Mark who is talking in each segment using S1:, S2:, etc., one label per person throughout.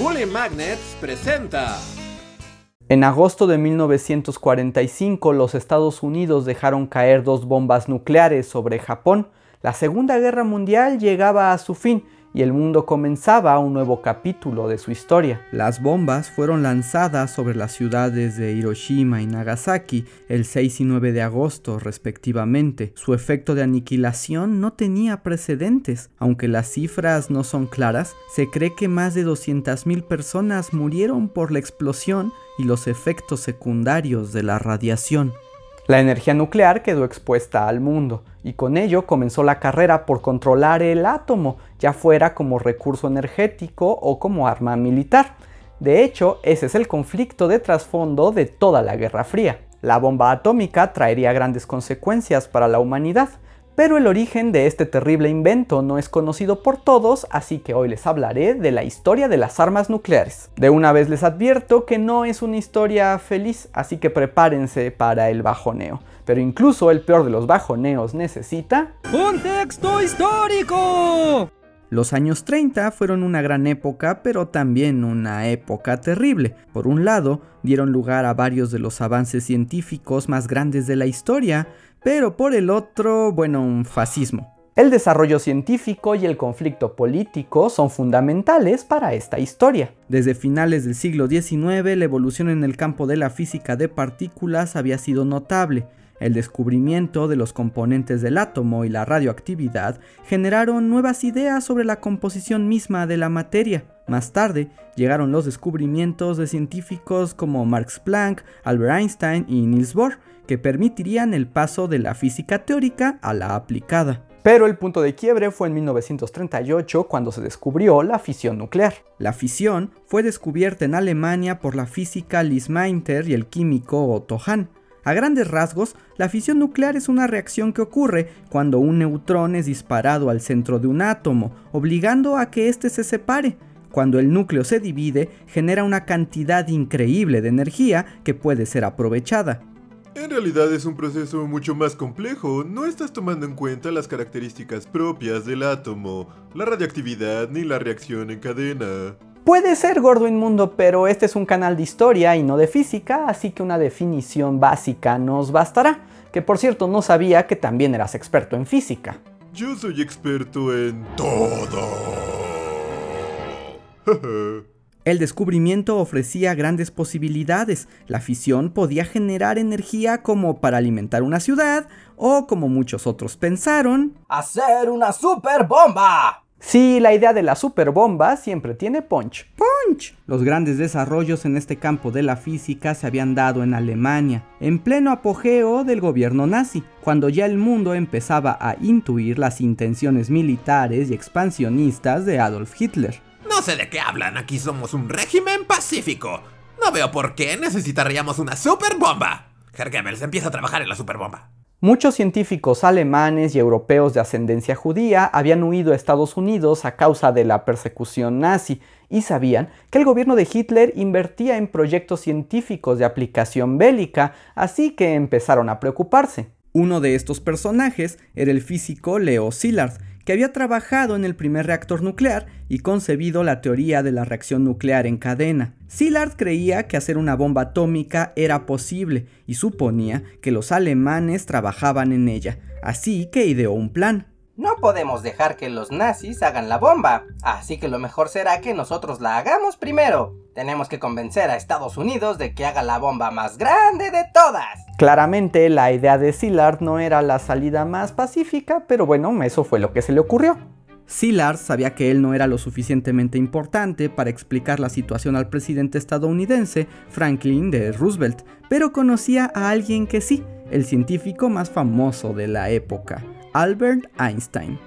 S1: Bully Magnets presenta.
S2: En agosto de 1945 los Estados Unidos dejaron caer dos bombas nucleares sobre Japón. La Segunda Guerra Mundial llegaba a su fin y el mundo comenzaba un nuevo capítulo de su historia. Las bombas fueron lanzadas sobre las ciudades de Hiroshima y Nagasaki el 6 y 9 de agosto respectivamente. Su efecto de aniquilación no tenía precedentes. Aunque las cifras no son claras, se cree que más de 200.000 personas murieron por la explosión y los efectos secundarios de la radiación. La energía nuclear quedó expuesta al mundo y con ello comenzó la carrera por controlar el átomo, ya fuera como recurso energético o como arma militar. De hecho, ese es el conflicto de trasfondo de toda la Guerra Fría. La bomba atómica traería grandes consecuencias para la humanidad, pero el origen de este terrible invento no es conocido por todos, así que hoy les hablaré de la historia de las armas nucleares. De una vez les advierto que no es una historia feliz, así que prepárense para el bajoneo. Pero incluso el peor de los bajoneos necesita...
S3: ¡Contexto histórico!
S2: Los años 30 fueron una gran época, pero también una época terrible. Por un lado, dieron lugar a varios de los avances científicos más grandes de la historia, pero por el otro, bueno, un fascismo. El desarrollo científico y el conflicto político son fundamentales para esta historia. Desde finales del siglo XIX, la evolución en el campo de la física de partículas había sido notable. El descubrimiento de los componentes del átomo y la radioactividad generaron nuevas ideas sobre la composición misma de la materia. Más tarde llegaron los descubrimientos de científicos como Max Planck, Albert Einstein y Niels Bohr, que permitirían el paso de la física teórica a la aplicada. Pero el punto de quiebre fue en 1938 cuando se descubrió la fisión nuclear. La fisión fue descubierta en Alemania por la física Lise Meitner y el químico Otto Hahn. A grandes rasgos, la fisión nuclear es una reacción que ocurre cuando un neutrón es disparado al centro de un átomo, obligando a que éste se separe. Cuando el núcleo se divide, genera una cantidad increíble de energía que puede ser aprovechada.
S4: En realidad es un proceso mucho más complejo, no estás tomando en cuenta las características propias del átomo, la radiactividad ni la reacción en cadena.
S2: Puede ser gordo inmundo, pero este es un canal de historia y no de física, así que una definición básica nos bastará. Que por cierto no sabía que también eras experto en física.
S4: Yo soy experto en todo.
S2: El descubrimiento ofrecía grandes posibilidades. La fisión podía generar energía como para alimentar una ciudad o como muchos otros pensaron,
S3: ¡Hacer una super bomba!
S2: Sí, la idea de la superbomba siempre tiene punch. ¡Punch! Los grandes desarrollos en este campo de la física se habían dado en Alemania, en pleno apogeo del gobierno nazi, cuando ya el mundo empezaba a intuir las intenciones militares y expansionistas de Adolf Hitler.
S1: No sé de qué hablan, aquí somos un régimen pacífico. No veo por qué necesitaríamos una superbomba. Herr Goebbels empieza a trabajar en la superbomba.
S2: Muchos científicos alemanes y europeos de ascendencia judía habían huido a Estados Unidos a causa de la persecución nazi y sabían que el gobierno de Hitler invertía en proyectos científicos de aplicación bélica, así que empezaron a preocuparse. Uno de estos personajes era el físico Leo Szilard, que había trabajado en el primer reactor nuclear y concebido la teoría de la reacción nuclear en cadena. Szilard creía que hacer una bomba atómica era posible y suponía que los alemanes trabajaban en ella, así que ideó un plan.
S3: No podemos dejar que los nazis hagan la bomba, así que lo mejor será que nosotros la hagamos primero. Tenemos que convencer a Estados Unidos de que haga la bomba más grande de todas.
S2: Claramente la idea de Szilard no era la salida más pacífica, pero bueno, eso fue lo que se le ocurrió. Szilard sabía que él no era lo suficientemente importante para explicar la situación al presidente estadounidense Franklin D. Roosevelt, pero conocía a alguien que sí, el científico más famoso de la época, Albert Einstein.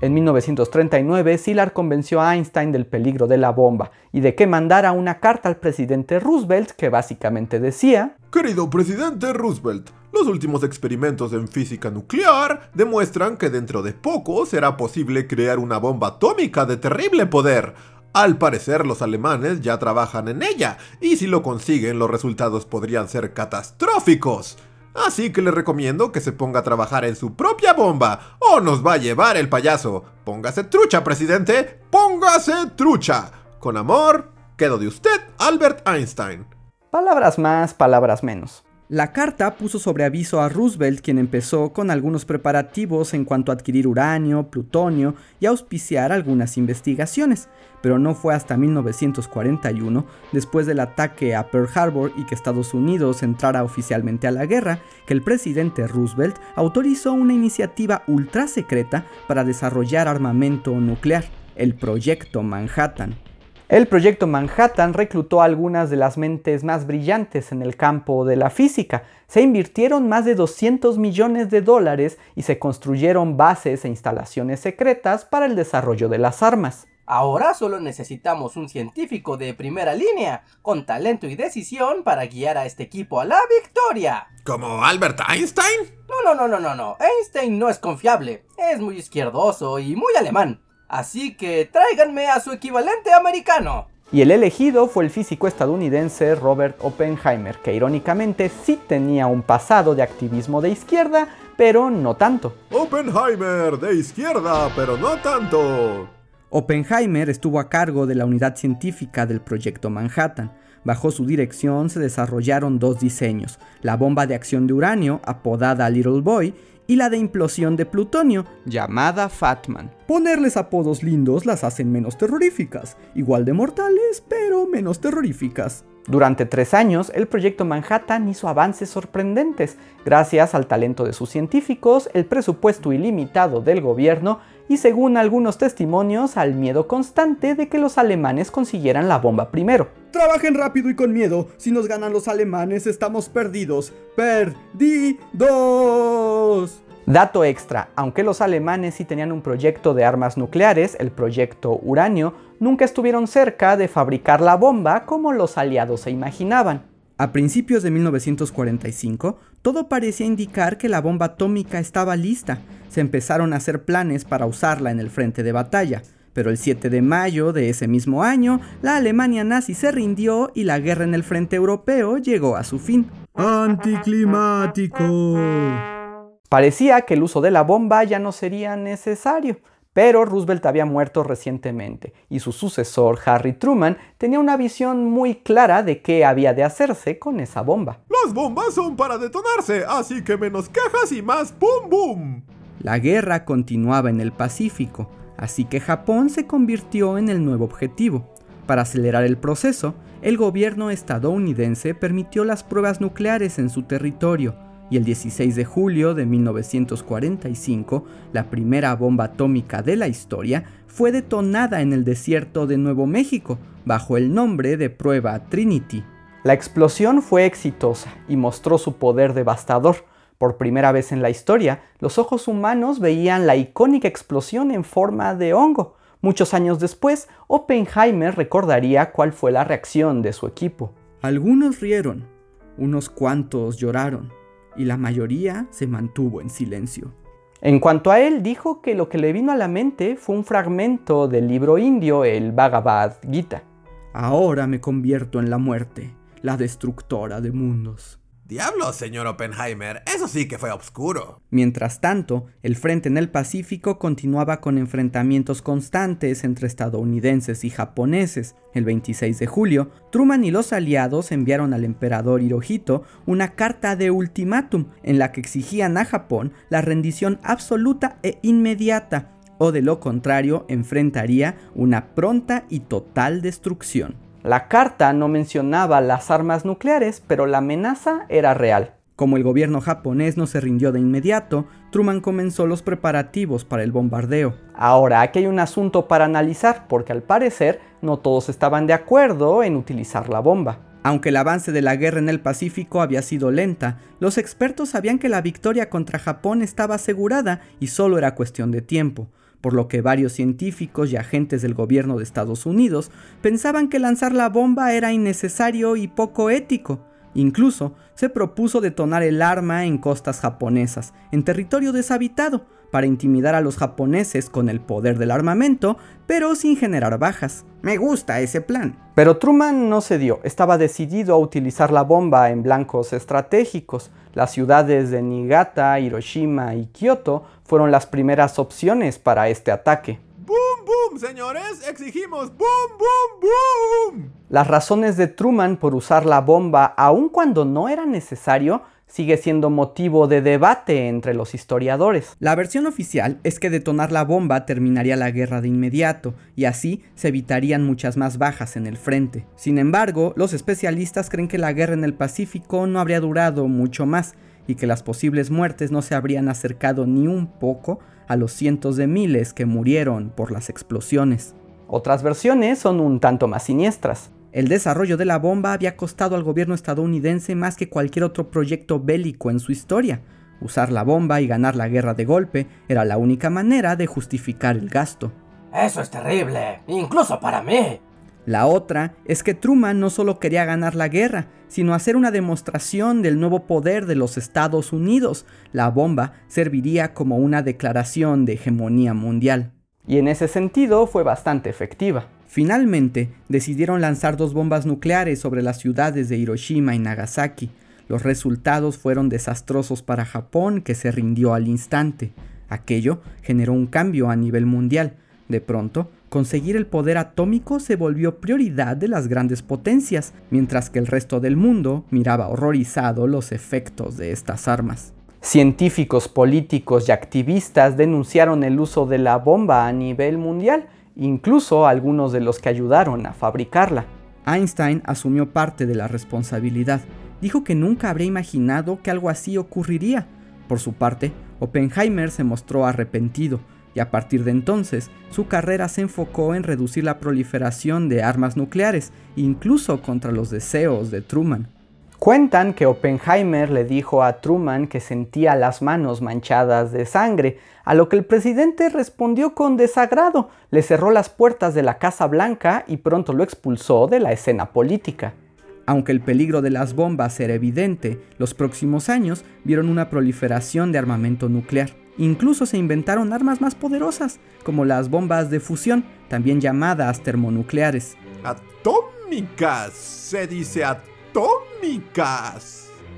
S2: En 1939, Szilard convenció a Einstein del peligro de la bomba y de que mandara una carta al presidente Roosevelt que básicamente decía,
S4: Querido presidente Roosevelt, los últimos experimentos en física nuclear demuestran que dentro de poco será posible crear una bomba atómica de terrible poder. Al parecer los alemanes ya trabajan en ella, y si lo consiguen los resultados podrían ser catastróficos. Así que le recomiendo que se ponga a trabajar en su propia bomba, o nos va a llevar el payaso. Póngase trucha, presidente, póngase trucha. Con amor, Quedo de usted, Albert Einstein.
S2: Palabras más, palabras menos. La carta puso sobre aviso a Roosevelt, quien empezó con algunos preparativos en cuanto a adquirir uranio, plutonio y auspiciar algunas investigaciones, pero no fue hasta 1941, después del ataque a Pearl Harbor y que Estados Unidos entrara oficialmente a la guerra, que el presidente Roosevelt autorizó una iniciativa ultra secreta para desarrollar armamento nuclear, el Proyecto Manhattan. El proyecto Manhattan reclutó a algunas de las mentes más brillantes en el campo de la física. Se invirtieron más de 200 millones de dólares y se construyeron bases e instalaciones secretas para el desarrollo de las armas.
S3: Ahora solo necesitamos un científico de primera línea, con talento y decisión para guiar a este equipo a la victoria.
S1: ¿Como Albert Einstein?
S3: No, no, no, no, no, no. Einstein no es confiable. Es muy izquierdoso y muy alemán. Así que tráiganme a su equivalente americano.
S2: Y el elegido fue el físico estadounidense Robert Oppenheimer, que irónicamente sí tenía un pasado de activismo de izquierda, pero no tanto.
S4: Oppenheimer, de izquierda, pero no tanto.
S2: Oppenheimer estuvo a cargo de la unidad científica del proyecto Manhattan. Bajo su dirección se desarrollaron dos diseños, la bomba de acción de uranio, apodada Little Boy, y la de implosión de plutonio, llamada Fatman. Ponerles apodos lindos las hacen menos terroríficas, igual de mortales, pero menos terroríficas. Durante tres años, el proyecto Manhattan hizo avances sorprendentes, gracias al talento de sus científicos, el presupuesto ilimitado del gobierno y, según algunos testimonios, al miedo constante de que los alemanes consiguieran la bomba primero. Trabajen rápido y con miedo, si nos ganan los alemanes estamos perdidos. Perdidos. Dato extra, aunque los alemanes sí tenían un proyecto de armas nucleares, el proyecto Uranio, nunca estuvieron cerca de fabricar la bomba como los aliados se imaginaban. A principios de 1945, todo parecía indicar que la bomba atómica estaba lista. Se empezaron a hacer planes para usarla en el frente de batalla, pero el 7 de mayo de ese mismo año, la Alemania nazi se rindió y la guerra en el frente europeo llegó a su fin. Anticlimático. Parecía que el uso de la bomba ya no sería necesario, pero Roosevelt había muerto recientemente y su sucesor, Harry Truman, tenía una visión muy clara de qué había de hacerse con esa bomba.
S4: Las bombas son para detonarse, así que menos quejas y más ¡pum boom!
S2: La guerra continuaba en el Pacífico, así que Japón se convirtió en el nuevo objetivo. Para acelerar el proceso, el gobierno estadounidense permitió las pruebas nucleares en su territorio, y el 16 de julio de 1945, la primera bomba atómica de la historia fue detonada en el desierto de Nuevo México, bajo el nombre de prueba Trinity. La explosión fue exitosa y mostró su poder devastador. Por primera vez en la historia, los ojos humanos veían la icónica explosión en forma de hongo. Muchos años después, Oppenheimer recordaría cuál fue la reacción de su equipo. Algunos rieron, unos cuantos lloraron, y la mayoría se mantuvo en silencio. En cuanto a él, dijo que lo que le vino a la mente fue un fragmento del libro indio, el Bhagavad Gita. Ahora me convierto en la muerte, la destructora de mundos.
S1: Diablo, señor Oppenheimer, eso sí que fue oscuro.
S2: Mientras tanto, el frente en el Pacífico continuaba con enfrentamientos constantes entre estadounidenses y japoneses. El 26 de julio, Truman y los aliados enviaron al emperador Hirohito una carta de ultimátum en la que exigían a Japón la rendición absoluta e inmediata, o de lo contrario enfrentaría una pronta y total destrucción. La carta no mencionaba las armas nucleares, pero la amenaza era real. Como el gobierno japonés no se rindió de inmediato, Truman comenzó los preparativos para el bombardeo. Ahora, aquí hay un asunto para analizar, porque al parecer no todos estaban de acuerdo en utilizar la bomba. Aunque el avance de la guerra en el Pacífico había sido lenta, los expertos sabían que la victoria contra Japón estaba asegurada y solo era cuestión de tiempo por lo que varios científicos y agentes del gobierno de Estados Unidos pensaban que lanzar la bomba era innecesario y poco ético. Incluso se propuso detonar el arma en costas japonesas, en territorio deshabitado, para intimidar a los japoneses con el poder del armamento, pero sin generar bajas. Me gusta ese plan. Pero Truman no cedió, estaba decidido a utilizar la bomba en blancos estratégicos. Las ciudades de Niigata, Hiroshima y Kyoto fueron las primeras opciones para este ataque.
S4: ¡Boom, boom, señores! ¡Exigimos boom, boom, boom!
S2: Las razones de Truman por usar la bomba aun cuando no era necesario sigue siendo motivo de debate entre los historiadores. La versión oficial es que detonar la bomba terminaría la guerra de inmediato y así se evitarían muchas más bajas en el frente. Sin embargo, los especialistas creen que la guerra en el Pacífico no habría durado mucho más y que las posibles muertes no se habrían acercado ni un poco a los cientos de miles que murieron por las explosiones. Otras versiones son un tanto más siniestras. El desarrollo de la bomba había costado al gobierno estadounidense más que cualquier otro proyecto bélico en su historia. Usar la bomba y ganar la guerra de golpe era la única manera de justificar el gasto.
S3: Eso es terrible, incluso para mí.
S2: La otra es que Truman no solo quería ganar la guerra, sino hacer una demostración del nuevo poder de los Estados Unidos. La bomba serviría como una declaración de hegemonía mundial. Y en ese sentido fue bastante efectiva. Finalmente, decidieron lanzar dos bombas nucleares sobre las ciudades de Hiroshima y Nagasaki. Los resultados fueron desastrosos para Japón, que se rindió al instante. Aquello generó un cambio a nivel mundial. De pronto, conseguir el poder atómico se volvió prioridad de las grandes potencias, mientras que el resto del mundo miraba horrorizado los efectos de estas armas. Científicos, políticos y activistas denunciaron el uso de la bomba a nivel mundial, incluso algunos de los que ayudaron a fabricarla. Einstein asumió parte de la responsabilidad. Dijo que nunca habría imaginado que algo así ocurriría. Por su parte, Oppenheimer se mostró arrepentido, y a partir de entonces su carrera se enfocó en reducir la proliferación de armas nucleares, incluso contra los deseos de Truman. Cuentan que Oppenheimer le dijo a Truman que sentía las manos manchadas de sangre, a lo que el presidente respondió con desagrado, le cerró las puertas de la Casa Blanca y pronto lo expulsó de la escena política. Aunque el peligro de las bombas era evidente, los próximos años vieron una proliferación de armamento nuclear. Incluso se inventaron armas más poderosas, como las bombas de fusión, también llamadas termonucleares.
S4: Atómicas, se dice atómicas.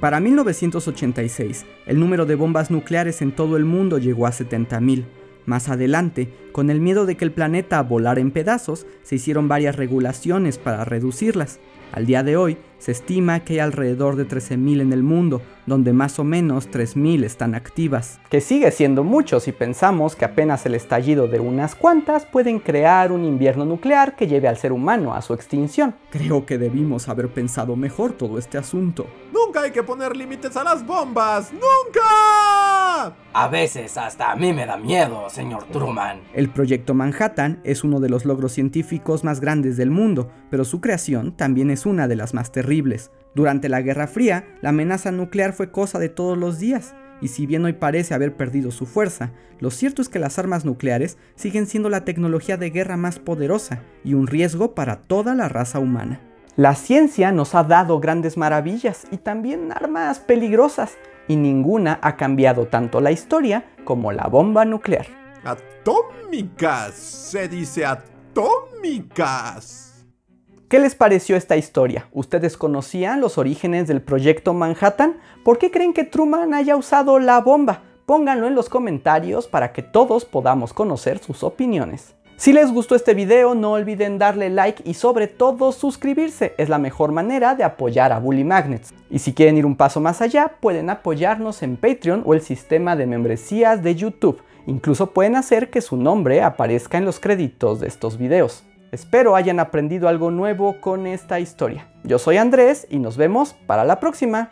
S2: Para 1986, el número de bombas nucleares en todo el mundo llegó a 70.000. Más adelante, con el miedo de que el planeta volara en pedazos, se hicieron varias regulaciones para reducirlas. Al día de hoy, se estima que hay alrededor de 13.000 en el mundo, donde más o menos 3.000 están activas. Que sigue siendo mucho si pensamos que apenas el estallido de unas cuantas pueden crear un invierno nuclear que lleve al ser humano a su extinción. Creo que debimos haber pensado mejor todo este asunto.
S4: Nunca hay que poner límites a las bombas. ¡Nunca!
S3: A veces hasta a mí me da miedo, señor Truman.
S2: El proyecto Manhattan es uno de los logros científicos más grandes del mundo, pero su creación también es una de las más terribles. Durante la Guerra Fría, la amenaza nuclear fue cosa de todos los días, y si bien hoy parece haber perdido su fuerza, lo cierto es que las armas nucleares siguen siendo la tecnología de guerra más poderosa y un riesgo para toda la raza humana. La ciencia nos ha dado grandes maravillas y también armas peligrosas, y ninguna ha cambiado tanto la historia como la bomba nuclear.
S4: Atómicas, se dice atómicas.
S2: ¿Qué les pareció esta historia? ¿Ustedes conocían los orígenes del proyecto Manhattan? ¿Por qué creen que Truman haya usado la bomba? Pónganlo en los comentarios para que todos podamos conocer sus opiniones. Si les gustó este video, no olviden darle like y sobre todo suscribirse. Es la mejor manera de apoyar a Bully Magnets. Y si quieren ir un paso más allá, pueden apoyarnos en Patreon o el sistema de membresías de YouTube. Incluso pueden hacer que su nombre aparezca en los créditos de estos videos. Espero hayan aprendido algo nuevo con esta historia. Yo soy Andrés y nos vemos para la próxima.